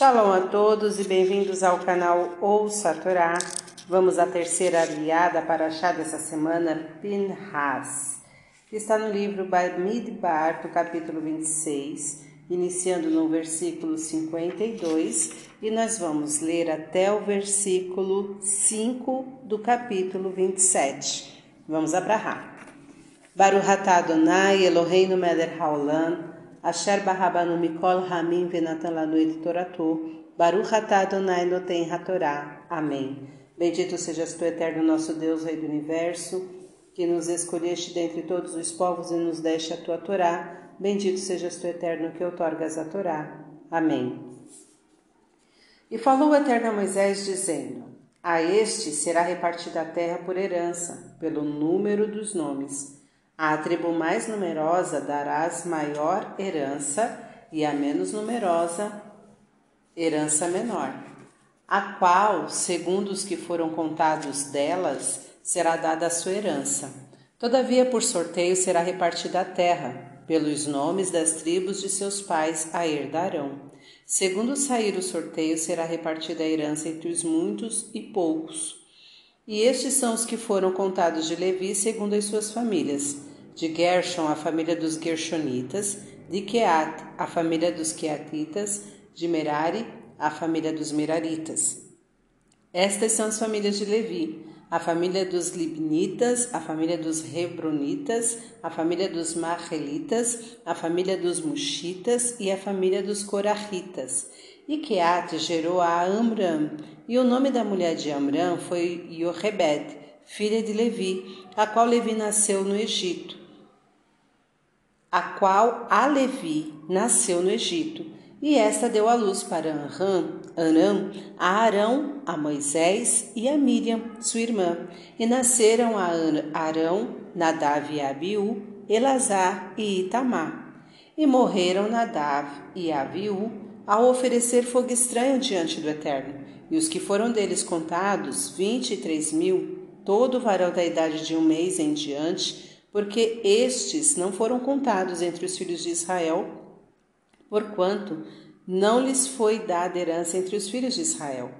Shalom a todos e bem-vindos ao canal Ouça a Torá. Vamos à terceira aliada para achar dessa semana, Pinhas, está no livro Bamidbar, do capítulo 26, iniciando no versículo 52, e nós vamos ler até o versículo 5 do capítulo 27. Vamos abrahar. Baruch atah Adonai Eloheinu melech haolam Asher Barrabanu Mikol Ramim Venatan Lanuit Toratou, Baruch Atah Adonai Noten Hatorá. Amém. Bendito sejas tu, eterno nosso Deus, Rei do Universo, que nos escolheste dentre todos os povos e nos deste a tua Torá. Bendito sejas tu, eterno, que outorgas a Torá. Amém. E falou o Eterno a Moisés, dizendo: A este será repartida a terra por herança, pelo número dos nomes à tribo mais numerosa darás maior herança, e a menos numerosa, herança menor, a qual, segundo os que foram contados delas, será dada a sua herança. Todavia, por sorteio será repartida a terra, pelos nomes das tribos de seus pais a herdarão. Segundo sair o sorteio, será repartida a herança entre os muitos e poucos. E estes são os que foram contados de Levi segundo as suas famílias de Gershon, a família dos Gershonitas, de Keat, a família dos Keatitas, de Merari, a família dos Meraritas. Estas são as famílias de Levi, a família dos Libnitas, a família dos Hebronitas, a família dos Marrelitas, a família dos Mushitas e a família dos Corahitas. E Keat gerou a Amram, e o nome da mulher de Amram foi Yorebed, filha de Levi, a qual Levi nasceu no Egito a qual a Levi nasceu no Egito, e esta deu à luz para Anram, Anam, a Arão, a Moisés e a Miriam, sua irmã, e nasceram a Arão, Nadav e Abiú, Elazar e Itamar. E morreram Nadav e Abiú ao oferecer fogo estranho diante do Eterno, e os que foram deles contados, vinte e três mil, todo varão da idade de um mês em diante, porque estes não foram contados entre os filhos de Israel, porquanto não lhes foi dada herança entre os filhos de Israel.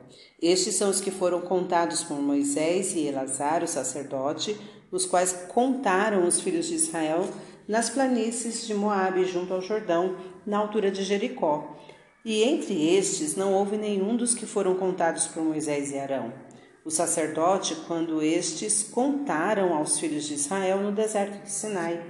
Estes são os que foram contados por Moisés e Elazar, o sacerdote, os quais contaram os filhos de Israel nas planícies de Moabe, junto ao Jordão, na altura de Jericó. E entre estes não houve nenhum dos que foram contados por Moisés e Arão o sacerdote quando estes contaram aos filhos de Israel no deserto de Sinai,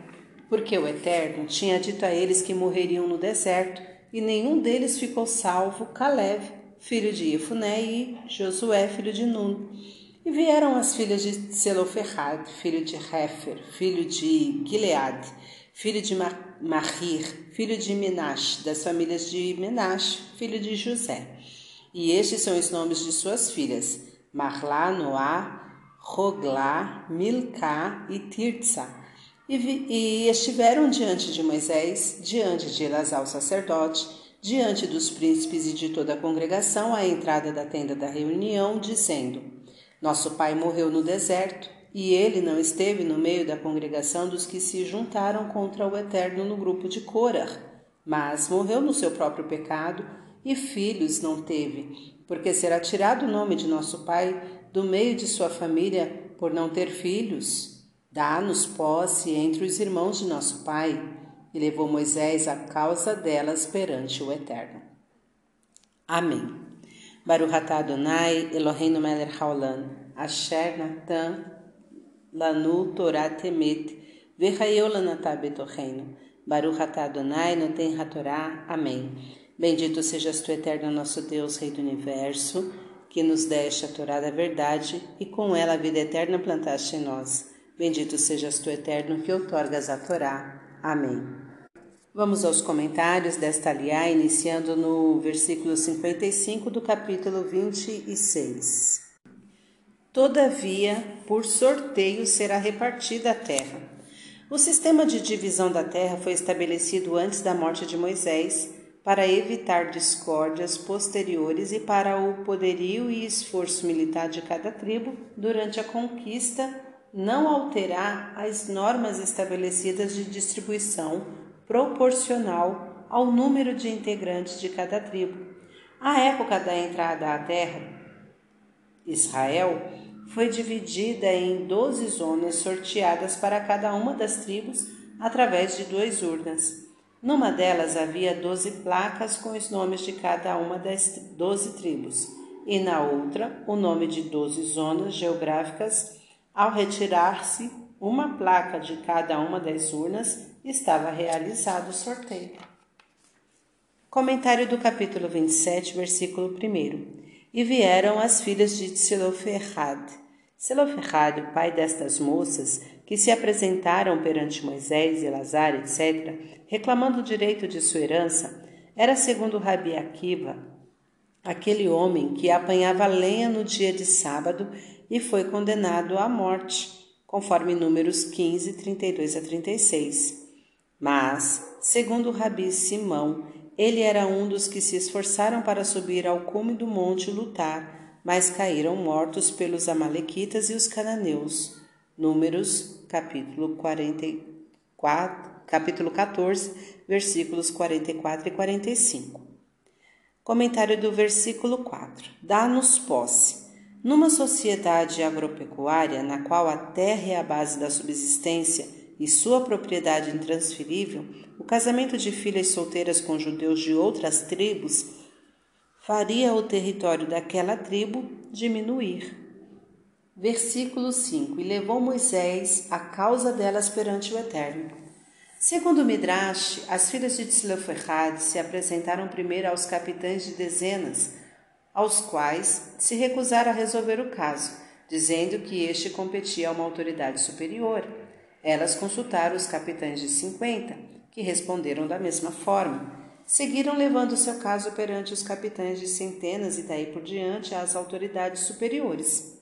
porque o Eterno tinha dito a eles que morreriam no deserto, e nenhum deles ficou salvo, Caleb, filho de Ifuné, e Josué, filho de Nun. E vieram as filhas de Seloferrad, filho de Hefer, filho de Gilead, filho de Mahir, filho de Menash, das famílias de Menash, filho de José. E estes são os nomes de suas filhas: Marlá, Noá, Roglá, Milcá e Tirtsa. E, e estiveram diante de Moisés, diante de Elazar o sacerdote, diante dos príncipes e de toda a congregação à entrada da tenda da reunião, dizendo: Nosso pai morreu no deserto, e ele não esteve no meio da congregação dos que se juntaram contra o Eterno no grupo de Corah, mas morreu no seu próprio pecado e filhos não teve, porque será tirado o nome de nosso pai do meio de sua família por não ter filhos. Dá-nos posse entre os irmãos de nosso pai. E levou Moisés a causa delas perante o Eterno. Amém. Baruch atah Adonai Eloheinu melech haolam, asher natan lanu Torah temet, v'chayeu lanatah betocheinu. Baruch atah Adonai noten hatorá. Amém. Bendito sejas tu, eterno nosso Deus, Rei do Universo, que nos deste a Torá da verdade e com ela a vida eterna plantaste em nós. Bendito sejas tu, eterno, que outorgas a Torá. Amém. Vamos aos comentários desta aliá, iniciando no versículo 55 do capítulo 26. Todavia, por sorteio será repartida a terra. O sistema de divisão da terra foi estabelecido antes da morte de Moisés para evitar discórdias posteriores e para o poderio e esforço militar de cada tribo durante a conquista não alterar as normas estabelecidas de distribuição proporcional ao número de integrantes de cada tribo. A época da entrada à terra, Israel, foi dividida em doze zonas sorteadas para cada uma das tribos através de duas urnas. Numa delas havia doze placas com os nomes de cada uma das doze tribos, e na outra o nome de doze zonas geográficas. Ao retirar-se uma placa de cada uma das urnas, estava realizado o sorteio. Comentário do capítulo 27, versículo 1. E vieram as filhas de Tseloferrad. Tseloferrad, o pai destas moças, que se apresentaram perante Moisés, Elazar, etc., reclamando o direito de sua herança, era, segundo Rabi Akiva, aquele homem que apanhava lenha no dia de sábado e foi condenado à morte, conforme Números 15, 32 a 36. Mas, segundo Rabi Simão, ele era um dos que se esforçaram para subir ao cume do monte e lutar, mas caíram mortos pelos Amalequitas e os cananeus. Números, capítulo 44, capítulo 14, versículos 44 e 45. Comentário do versículo 4. Dá-nos posse. Numa sociedade agropecuária na qual a terra é a base da subsistência e sua propriedade intransferível, o casamento de filhas solteiras com judeus de outras tribos faria o território daquela tribo diminuir. Versículo 5: E levou Moisés a causa delas perante o Eterno. Segundo Midrash, as filhas de Tzloferrad se apresentaram primeiro aos capitães de dezenas, aos quais se recusaram a resolver o caso, dizendo que este competia a uma autoridade superior. Elas consultaram os capitães de cinquenta, que responderam da mesma forma. Seguiram levando seu caso perante os capitães de centenas e daí por diante às autoridades superiores.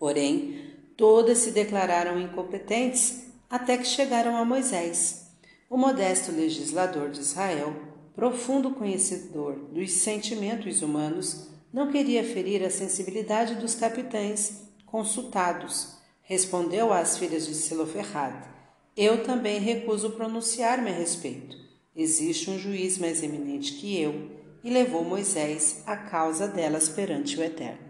Porém, todas se declararam incompetentes até que chegaram a Moisés. O modesto legislador de Israel, profundo conhecedor dos sentimentos humanos, não queria ferir a sensibilidade dos capitães consultados Respondeu às filhas de Siloferrad: Eu também recuso pronunciar-me a respeito. Existe um juiz mais eminente que eu, e levou Moisés a causa delas perante o Eterno.